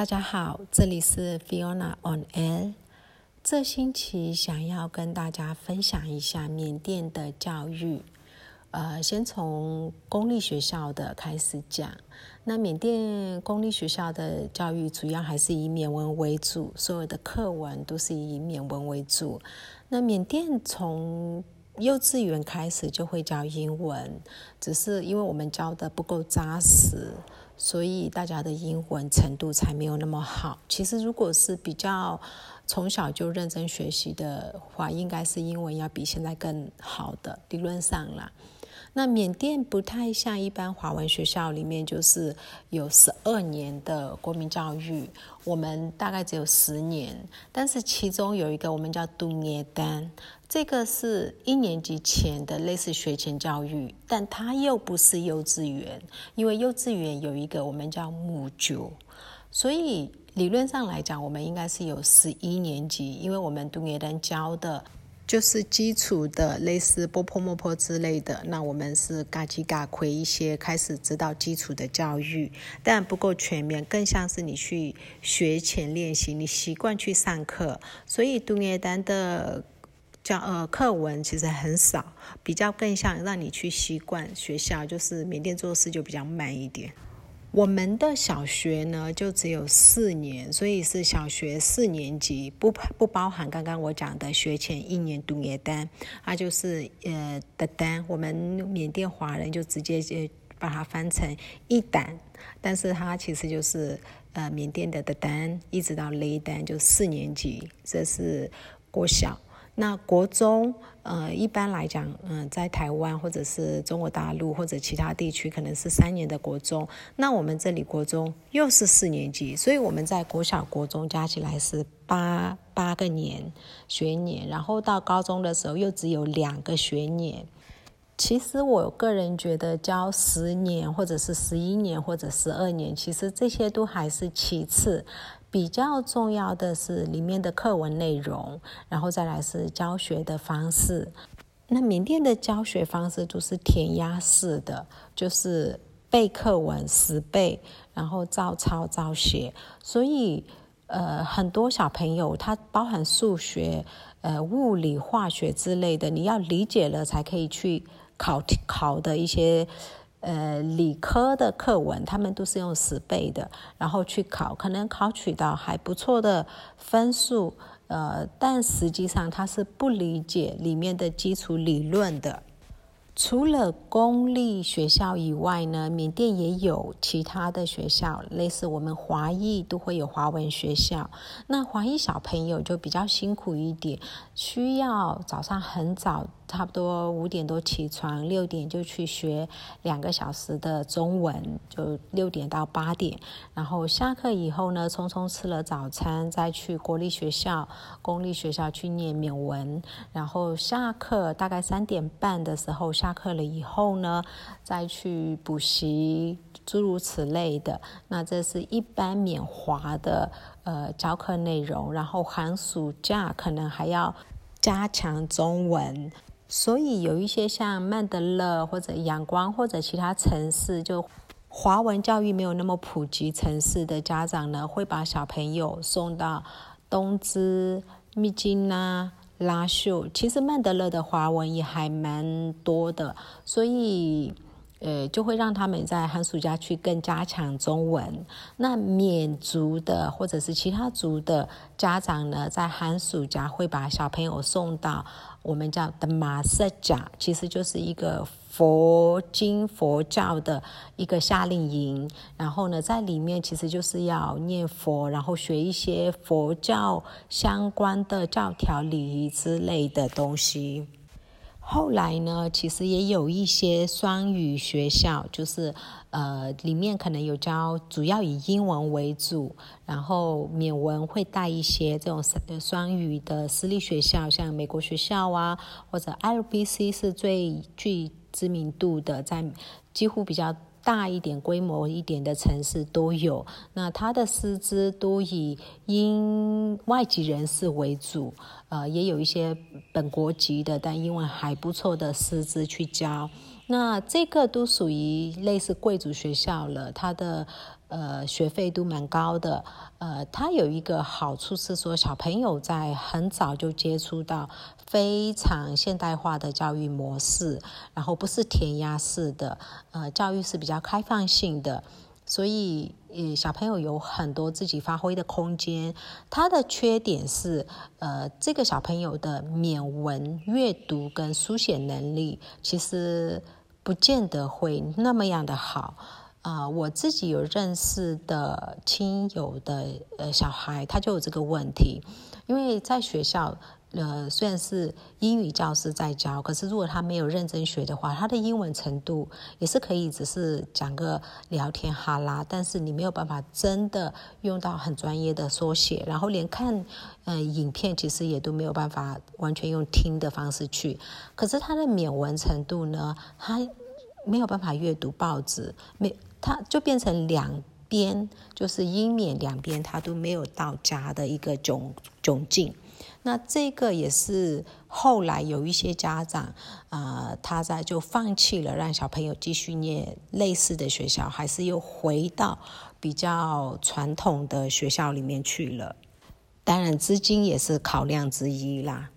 大家好，这里是 Fiona on Air。这星期想要跟大家分享一下缅甸的教育。呃，先从公立学校的开始讲。那缅甸公立学校的教育主要还是以缅文为主，所有的课文都是以缅文为主。那缅甸从幼稚园开始就会教英文，只是因为我们教的不够扎实，所以大家的英文程度才没有那么好。其实如果是比较从小就认真学习的话，应该是英文要比现在更好的，理论上啦。那缅甸不太像一般华文学校里面，就是有十二年的国民教育，我们大概只有十年。但是其中有一个我们叫杜涅丹，这个是一年级前的类似学前教育，但它又不是幼稚园，因为幼稚园有一个我们叫母九，所以理论上来讲，我们应该是有十一年级，因为我们杜涅丹教的。就是基础的，类似波波莫波之类的。那我们是嘎叽嘎亏一些，开始知道基础的教育，但不够全面，更像是你去学前练习，你习惯去上课。所以杜涅丹的教呃课文其实很少，比较更像让你去习惯学校，就是缅甸做事就比较慢一点。我们的小学呢，就只有四年，所以是小学四年级，不不包含刚刚我讲的学前一年读耶单，它就是呃的单，我们缅甸华人就直接就把它翻成一单，但是它其实就是呃缅甸的的单，一直到雷单就四年级，这是国小。那国中，呃，一般来讲，嗯，在台湾或者是中国大陆或者其他地区，可能是三年的国中。那我们这里国中又是四年级，所以我们在国小、国中加起来是八八个年学年，然后到高中的时候又只有两个学年。其实我个人觉得教十年或者是十一年或者十二年，其实这些都还是其次。比较重要的是里面的课文内容，然后再来是教学的方式。那缅甸的教学方式都是填鸭式的，就是背课文十背，然后照抄照写。所以，呃，很多小朋友他包含数学、呃物理、化学之类的，你要理解了才可以去考考的一些。呃，理科的课文他们都是用十倍的，然后去考，可能考取到还不错的分数，呃，但实际上他是不理解里面的基础理论的。除了公立学校以外呢，缅甸也有其他的学校，类似我们华裔都会有华文学校。那华裔小朋友就比较辛苦一点，需要早上很早。差不多五点多起床，六点就去学两个小时的中文，就六点到八点。然后下课以后呢，匆匆吃了早餐，再去国立学校、公立学校去念缅文。然后下课大概三点半的时候下下课了以后呢，再去补习，诸如此类的。那这是一般免华的呃教课内容。然后寒暑假可能还要加强中文。所以有一些像曼德勒或者阳光或者其他城市，就华文教育没有那么普及城市的家长呢，会把小朋友送到东芝、密金呐、拉秀。其实曼德勒的华文也还蛮多的，所以。呃，就会让他们在寒暑假去更加强中文。那缅族的或者是其他族的家长呢，在寒暑假会把小朋友送到我们叫的马色甲，其实就是一个佛经佛教的一个夏令营。然后呢，在里面其实就是要念佛，然后学一些佛教相关的教条、礼仪之类的东西。后来呢，其实也有一些双语学校，就是呃，里面可能有教，主要以英文为主，然后缅文会带一些这种双语的私立学校，像美国学校啊，或者 LBC 是最具知名度的，在几乎比较。大一点、规模一点的城市都有，那他的师资都以英外籍人士为主，呃，也有一些本国籍的，但英文还不错的师资去教。那这个都属于类似贵族学校了，他的呃学费都蛮高的。呃，它有一个好处是说，小朋友在很早就接触到非常现代化的教育模式，然后不是填鸭式的，呃，教育是比较开放性的。所以，呃，小朋友有很多自己发挥的空间。他的缺点是，呃，这个小朋友的免文阅读跟书写能力，其实不见得会那么样的好。啊，我自己有认识的亲友的呃小孩，他就有这个问题，因为在学校。呃，虽然是英语教师在教，可是如果他没有认真学的话，他的英文程度也是可以，只是讲个聊天哈拉，但是你没有办法真的用到很专业的缩写，然后连看呃影片其实也都没有办法完全用听的方式去。可是他的缅文程度呢，他没有办法阅读报纸，没他就变成两边就是英缅两边他都没有到家的一个窘窘境。那这个也是后来有一些家长啊，他在就放弃了让小朋友继续念类似的学校，还是又回到比较传统的学校里面去了。当然，资金也是考量之一啦。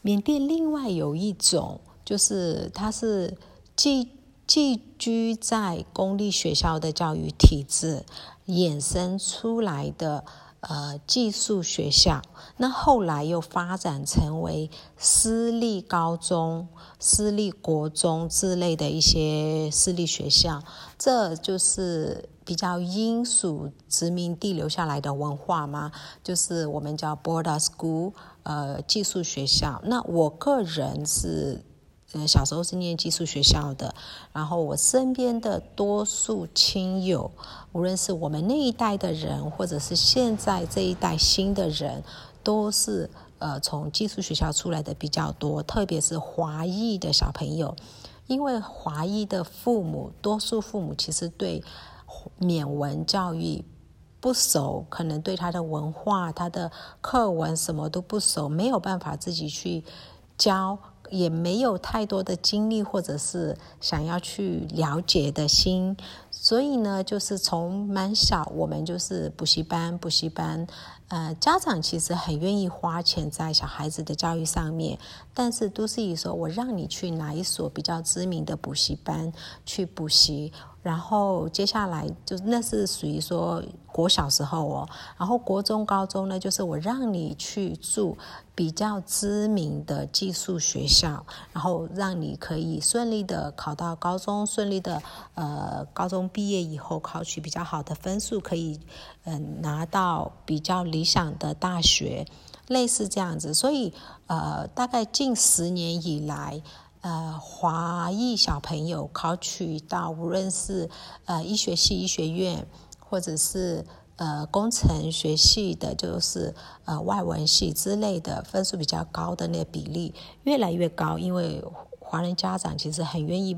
缅甸另外有一种，就是它是寄寄居在公立学校的教育体制衍生出来的。呃，寄宿学校，那后来又发展成为私立高中、私立国中之类的一些私立学校，这就是比较英属殖民地留下来的文化嘛，就是我们叫 boarding school，呃，寄宿学校。那我个人是。呃，小时候是念寄宿学校的，然后我身边的多数亲友，无论是我们那一代的人，或者是现在这一代新的人，都是呃从寄宿学校出来的比较多，特别是华裔的小朋友，因为华裔的父母，多数父母其实对缅文教育不熟，可能对他的文化、他的课文什么都不熟，没有办法自己去教。也没有太多的精力，或者是想要去了解的心，所以呢，就是从蛮小，我们就是补习班，补习班，呃，家长其实很愿意花钱在小孩子的教育上面，但是都是以说我让你去哪一所比较知名的补习班去补习。然后接下来就那是属于说国小时候哦，然后国中、高中呢，就是我让你去住比较知名的寄宿学校，然后让你可以顺利的考到高中，顺利的呃高中毕业以后考取比较好的分数，可以嗯拿到比较理想的大学，类似这样子。所以呃，大概近十年以来。呃，华裔小朋友考取到无论是呃医学系、医学院，或者是呃工程学系的，就是呃外文系之类的，分数比较高的那个比例越来越高，因为华人家长其实很愿意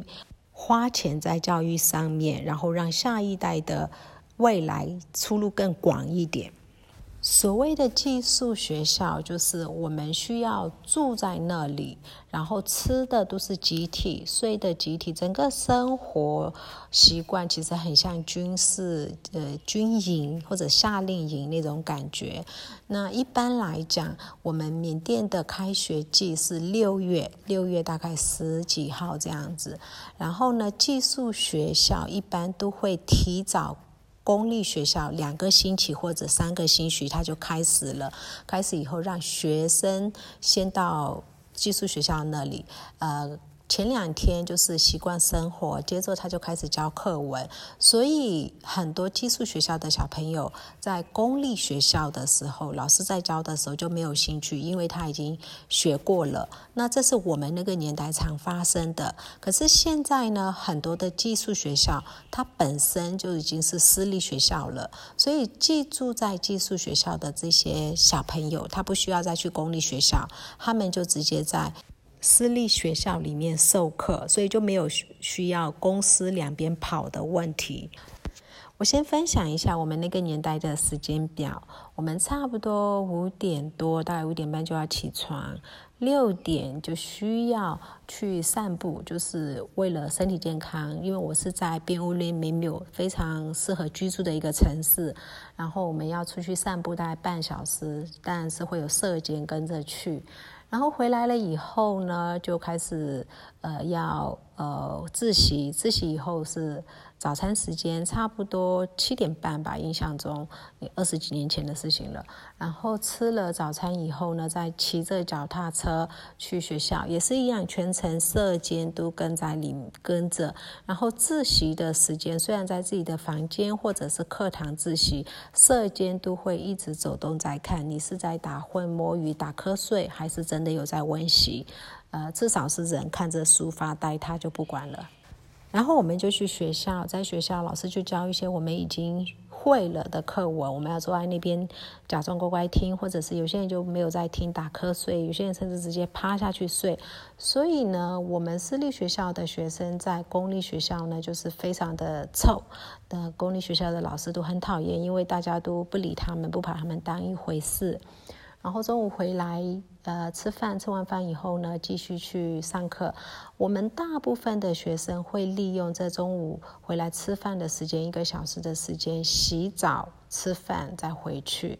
花钱在教育上面，然后让下一代的未来出路更广一点。所谓的寄宿学校，就是我们需要住在那里，然后吃的都是集体，睡的集体，整个生活习惯其实很像军事呃军营或者夏令营那种感觉。那一般来讲，我们缅甸的开学季是六月，六月大概十几号这样子。然后呢，寄宿学校一般都会提早。公立学校两个星期或者三个星期，他就开始了。开始以后，让学生先到寄宿学校那里，呃。前两天就是习惯生活，接着他就开始教课文，所以很多寄宿学校的小朋友在公立学校的时候，老师在教的时候就没有兴趣，因为他已经学过了。那这是我们那个年代常发生的。可是现在呢，很多的寄宿学校它本身就已经是私立学校了，所以寄住在寄宿学校的这些小朋友，他不需要再去公立学校，他们就直接在。私立学校里面授课，所以就没有需要公司两边跑的问题。我先分享一下我们那个年代的时间表。我们差不多五点多，大概五点半就要起床，六点就需要去散步，就是为了身体健康。因为我是在边屋林没有非常适合居住的一个城市，然后我们要出去散步大概半小时，但是会有社监跟着去。然后回来了以后呢，就开始呃要呃自习，自习以后是早餐时间，差不多七点半吧，印象中二十几年前的事情了。然后吃了早餐以后呢，再骑着脚踏车去学校，也是一样，全程社监都跟在里跟着。然后自习的时间，虽然在自己的房间或者是课堂自习，社监都会一直走动在看你是在打混摸鱼打瞌睡，还是真的有在温习。呃，至少是人看着书发呆，他就不管了。然后我们就去学校，在学校老师就教一些我们已经。会了的课文，我们要坐在那边假装乖乖听，或者是有些人就没有在听，打瞌睡；有些人甚至直接趴下去睡。所以呢，我们私立学校的学生在公立学校呢，就是非常的臭。的公立学校的老师都很讨厌，因为大家都不理他们，不把他们当一回事。然后中午回来，呃，吃饭，吃完饭以后呢，继续去上课。我们大部分的学生会利用这中午回来吃饭的时间，一个小时的时间洗澡、吃饭，再回去。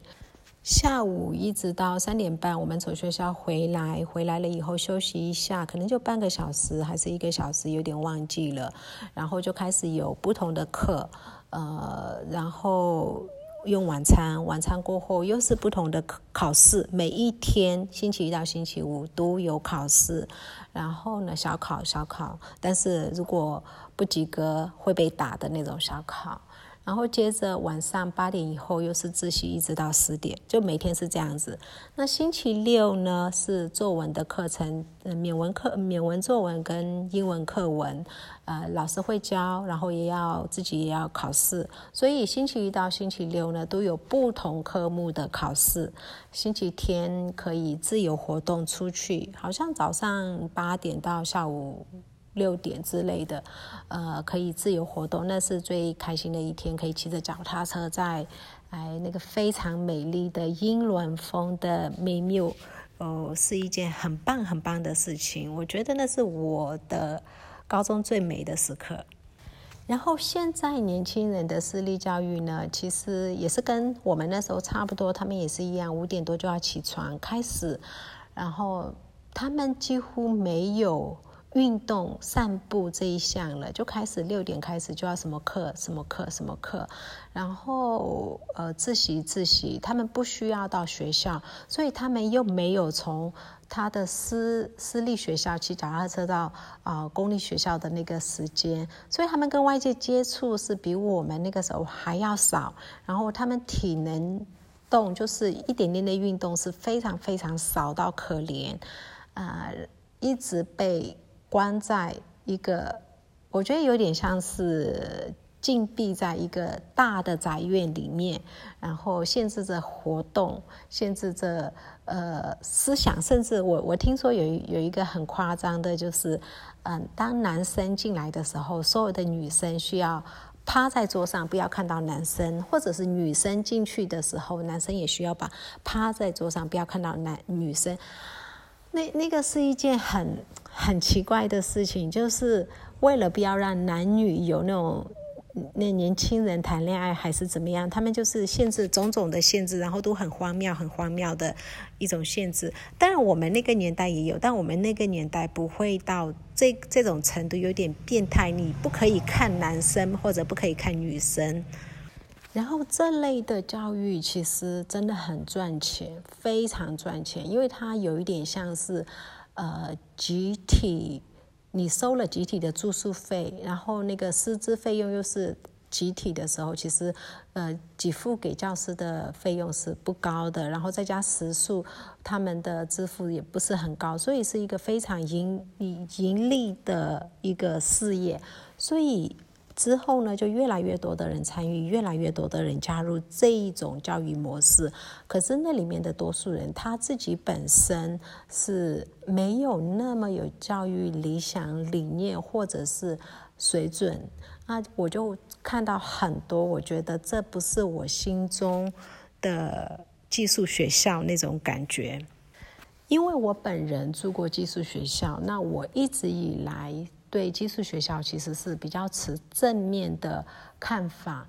下午一直到三点半，我们从学校回来，回来了以后休息一下，可能就半个小时还是一个小时，有点忘记了。然后就开始有不同的课，呃，然后。用晚餐，晚餐过后又是不同的考试。每一天，星期一到星期五都有考试，然后呢，小考小考，但是如果不及格会被打的那种小考。然后接着晚上八点以后又是自习，一直到十点，就每天是这样子。那星期六呢是作文的课程，呃，缅文课、缅文作文跟英文课文，呃，老师会教，然后也要自己也要考试。所以星期一到星期六呢都有不同科目的考试。星期天可以自由活动出去，好像早上八点到下午。六点之类的，呃，可以自由活动，那是最开心的一天。可以骑着脚踏车在，哎，那个非常美丽的英伦风的美缪，哦，是一件很棒很棒的事情。我觉得那是我的高中最美的时刻。然后现在年轻人的私立教育呢，其实也是跟我们那时候差不多，他们也是一样，五点多就要起床开始，然后他们几乎没有。运动、散步这一项了，就开始六点开始就要什么课、什么课、什么课，然后呃自习自习，他们不需要到学校，所以他们又没有从他的私私立学校骑脚踏车到啊公立学校的那个时间，所以他们跟外界接触是比我们那个时候还要少，然后他们体能动就是一点点的运动是非常非常少到可怜，啊，一直被。关在一个，我觉得有点像是禁闭在一个大的宅院里面，然后限制着活动，限制着呃思想，甚至我我听说有有一个很夸张的，就是嗯，当男生进来的时候，所有的女生需要趴在桌上，不要看到男生，或者是女生进去的时候，男生也需要把趴在桌上，不要看到男女生。那那个是一件很很奇怪的事情，就是为了不要让男女有那种那年轻人谈恋爱还是怎么样，他们就是限制种种的限制，然后都很荒谬、很荒谬的一种限制。当然，我们那个年代也有，但我们那个年代不会到这这种程度，有点变态。你不可以看男生，或者不可以看女生。然后这类的教育其实真的很赚钱，非常赚钱，因为它有一点像是，呃，集体，你收了集体的住宿费，然后那个师资费用又是集体的时候，其实，呃，给付给教师的费用是不高的，然后再加食宿，他们的支付也不是很高，所以是一个非常盈盈利的一个事业，所以。之后呢，就越来越多的人参与，越来越多的人加入这一种教育模式。可是那里面的多数人，他自己本身是没有那么有教育理想理念或者是水准那我就看到很多，我觉得这不是我心中的寄宿学校那种感觉。因为我本人住过寄宿学校，那我一直以来对寄宿学校其实是比较持正面的看法。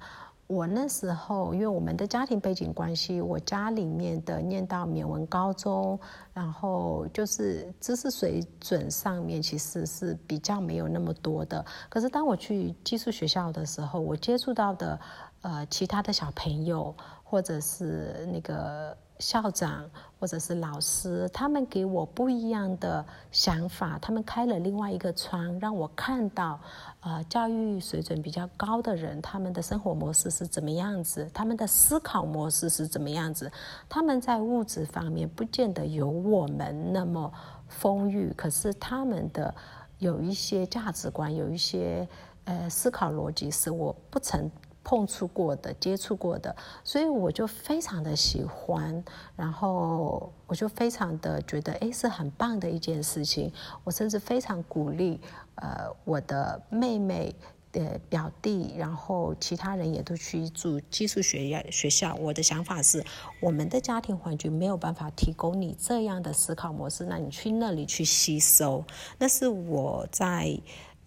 我那时候，因为我们的家庭背景关系，我家里面的念到缅文高中，然后就是知识水准上面其实是比较没有那么多的。可是当我去寄宿学校的时候，我接触到的呃其他的小朋友，或者是那个。校长或者是老师，他们给我不一样的想法，他们开了另外一个窗，让我看到，呃，教育水准比较高的人，他们的生活模式是怎么样子，他们的思考模式是怎么样子，他们在物质方面不见得有我们那么丰裕，可是他们的有一些价值观，有一些呃思考逻辑是我不曾。碰触过的、接触过的，所以我就非常的喜欢，然后我就非常的觉得，哎，是很棒的一件事情。我甚至非常鼓励，呃，我的妹妹的表弟，然后其他人也都去住寄宿学校。学校，我的想法是，我们的家庭环境没有办法提供你这样的思考模式，那你去那里去吸收。那是我在。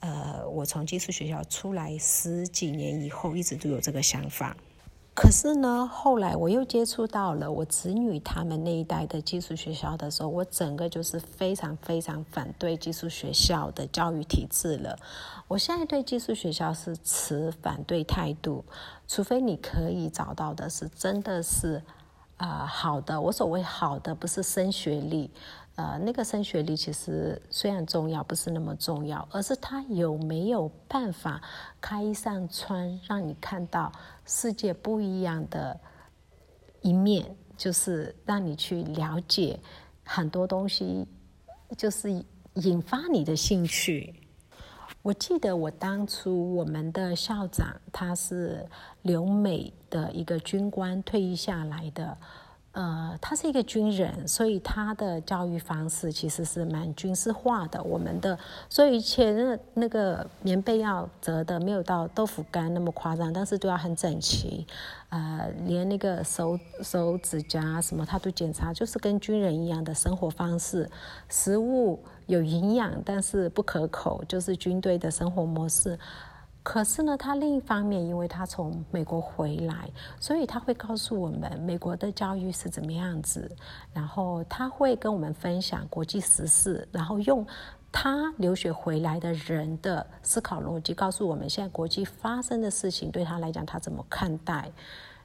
呃，我从寄宿学校出来十几年以后，一直都有这个想法。可是呢，后来我又接触到了我子女他们那一代的寄宿学校的时候，我整个就是非常非常反对寄宿学校的教育体制了。我现在对寄宿学校是持反对态度，除非你可以找到的是真的是啊好的。我所谓好的，不是升学历。呃，那个升学历其实虽然重要，不是那么重要，而是他有没有办法开一扇窗，让你看到世界不一样的一面，就是让你去了解很多东西，就是引发你的兴趣。我记得我当初我们的校长他是留美的一个军官，退役下来的。呃，他是一个军人，所以他的教育方式其实是蛮军事化的。我们的，所以以前那那个棉被要折的没有到豆腐干那么夸张，但是都要很整齐。呃，连那个手手指甲什么他都检查，就是跟军人一样的生活方式。食物有营养，但是不可口，就是军队的生活模式。可是呢，他另一方面，因为他从美国回来，所以他会告诉我们美国的教育是怎么样子，然后他会跟我们分享国际时事，然后用他留学回来的人的思考逻辑，告诉我们现在国际发生的事情对他来讲他怎么看待。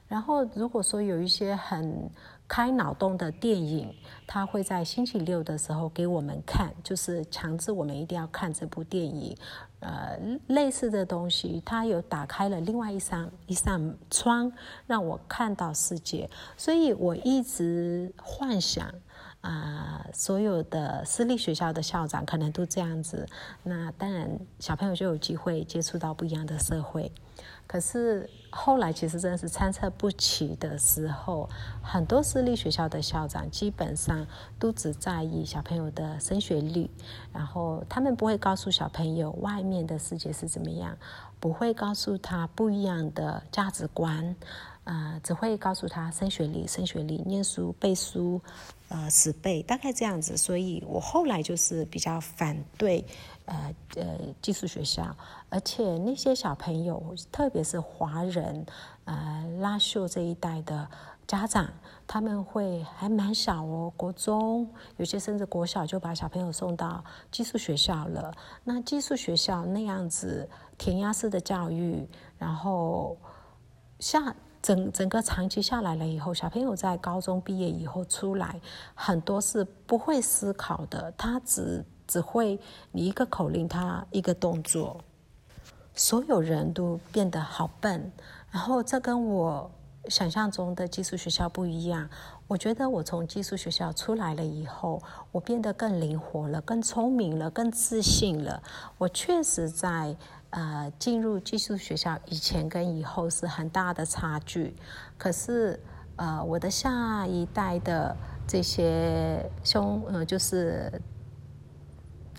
然后如果说有一些很开脑洞的电影，他会在星期六的时候给我们看，就是强制我们一定要看这部电影。呃，类似的东西，它有打开了另外一扇一扇窗，让我看到世界。所以我一直幻想，啊，所有的私立学校的校长可能都这样子。那当然，小朋友就有机会接触到不一样的社会。可是后来其实真的是参差不齐的时候，很多私立学校的校长基本上都只在意小朋友的升学率，然后他们不会告诉小朋友外面的世界是怎么样，不会告诉他不一样的价值观，呃，只会告诉他升学率、升学率、念书、背书，呃，死背，大概这样子。所以我后来就是比较反对。呃呃，寄宿学校，而且那些小朋友，特别是华人，呃，拉秀这一代的家长，他们会还蛮小哦，国中，有些甚至国小就把小朋友送到寄宿学校了。那寄宿学校那样子填鸭式的教育，然后下整整个长期下来了以后，小朋友在高中毕业以后出来，很多是不会思考的，他只。只会你一个口令，他一个动作，所有人都变得好笨。然后这跟我想象中的寄宿学校不一样。我觉得我从寄宿学校出来了以后，我变得更灵活了，更聪明了，更自信了。我确实在呃进入寄宿学校以前跟以后是很大的差距。可是呃我的下一代的这些兄呃就是。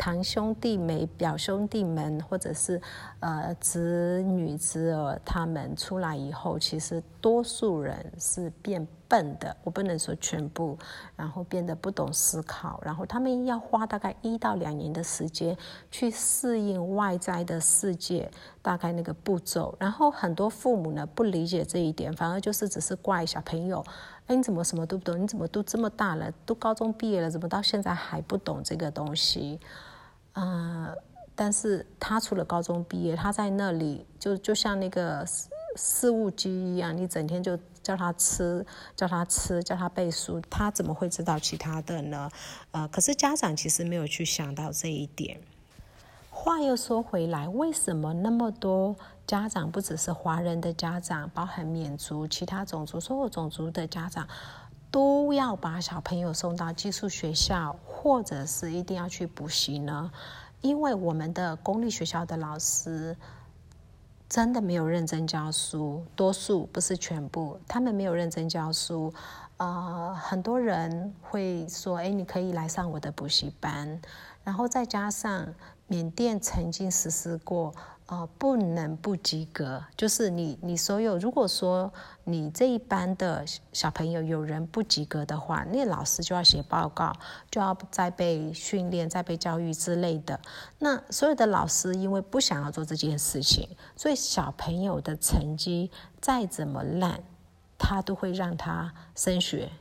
堂兄弟们、表兄弟们，或者是呃子女侄儿，他们出来以后，其实多数人是变笨的。我不能说全部，然后变得不懂思考，然后他们要花大概一到两年的时间去适应外在的世界，大概那个步骤。然后很多父母呢不理解这一点，反而就是只是怪小朋友。你怎么什么都不懂？你怎么都这么大了，都高中毕业了，怎么到现在还不懂这个东西？嗯，但是他除了高中毕业，他在那里就就像那个事务机一样，你整天就叫他吃，叫他吃，叫他背书，他怎么会知道其他的呢？呃，可是家长其实没有去想到这一点。话又说回来，为什么那么多家长，不只是华人的家长，包含缅族、其他种族、所有种族的家长，都要把小朋友送到寄宿学校，或者是一定要去补习呢？因为我们的公立学校的老师真的没有认真教书，多数不是全部，他们没有认真教书。呃，很多人会说：“哎，你可以来上我的补习班。”然后再加上。缅甸曾经实施过，哦，不能不及格，就是你你所有，如果说你这一班的小朋友有人不及格的话，那老师就要写报告，就要再被训练、再被教育之类的。那所有的老师因为不想要做这件事情，所以小朋友的成绩再怎么烂，他都会让他升学。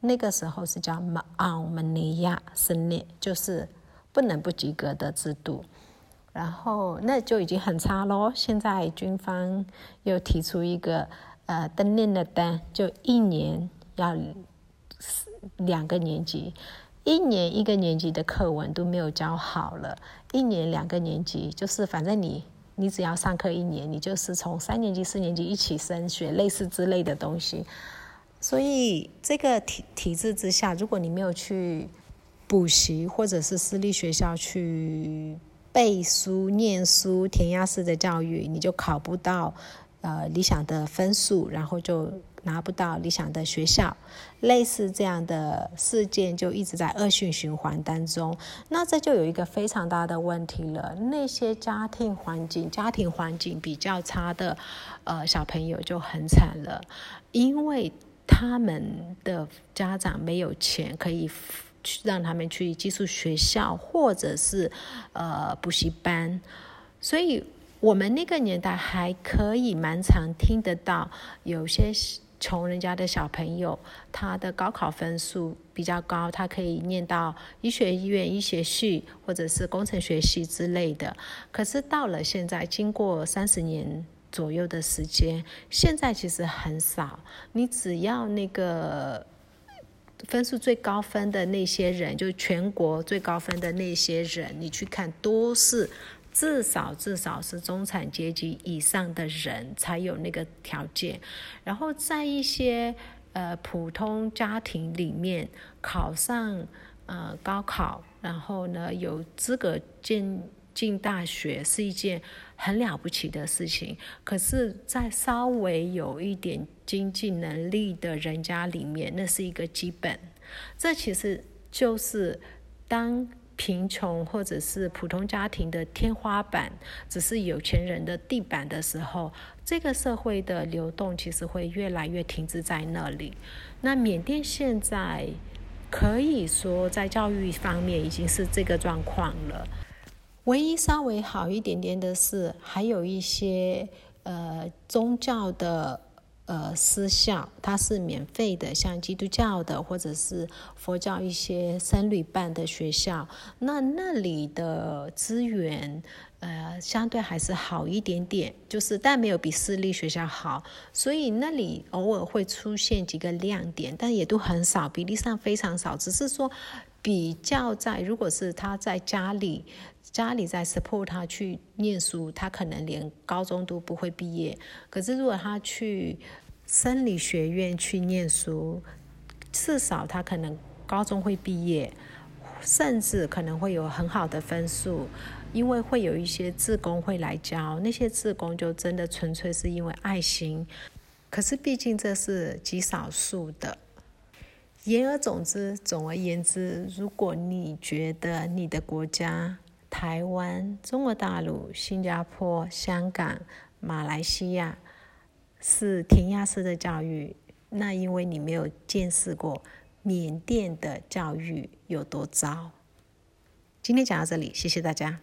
那个时候是叫马奥门尼亚升列，就是。不能不及格的制度，然后那就已经很差喽。现在军方又提出一个呃登念的单，就一年要两个年级，一年一个年级的课文都没有教好了，一年两个年级就是反正你你只要上课一年，你就是从三年级四年级一起升学，类似之类的东西。所以这个体体制之下，如果你没有去。补习或者是私立学校去背书、念书、填鸭式的教育，你就考不到呃理想的分数，然后就拿不到理想的学校。类似这样的事件就一直在恶性循环当中。那这就有一个非常大的问题了：那些家庭环境、家庭环境比较差的呃小朋友就很惨了，因为他们的家长没有钱可以。让他们去寄宿学校，或者是呃补习班，所以我们那个年代还可以蛮常听得到，有些穷人家的小朋友，他的高考分数比较高，他可以念到医学院、医学系或者是工程学系之类的。可是到了现在，经过三十年左右的时间，现在其实很少，你只要那个。分数最高分的那些人，就全国最高分的那些人，你去看，都是至少至少是中产阶级以上的人才有那个条件。然后在一些呃普通家庭里面考上呃高考，然后呢有资格进进大学是一件很了不起的事情。可是，在稍微有一点。经济能力的人家里面，那是一个基本。这其实就是当贫穷或者是普通家庭的天花板，只是有钱人的地板的时候，这个社会的流动其实会越来越停滞在那里。那缅甸现在可以说在教育方面已经是这个状况了。唯一稍微好一点点的是，还有一些呃宗教的。呃，私校它是免费的，像基督教的或者是佛教一些僧侣办的学校，那那里的资源呃相对还是好一点点，就是但没有比私立学校好，所以那里偶尔会出现几个亮点，但也都很少，比例上非常少，只是说比较在如果是他在家里。家里在 support 他去念书，他可能连高中都不会毕业。可是如果他去生理学院去念书，至少他可能高中会毕业，甚至可能会有很好的分数，因为会有一些志工会来教，那些志工就真的纯粹是因为爱心。可是毕竟这是极少数的。言而总之，总而言之，如果你觉得你的国家台湾、中国大陆、新加坡、香港、马来西亚是填鸭式的教育，那因为你没有见识过缅甸的教育有多糟。今天讲到这里，谢谢大家。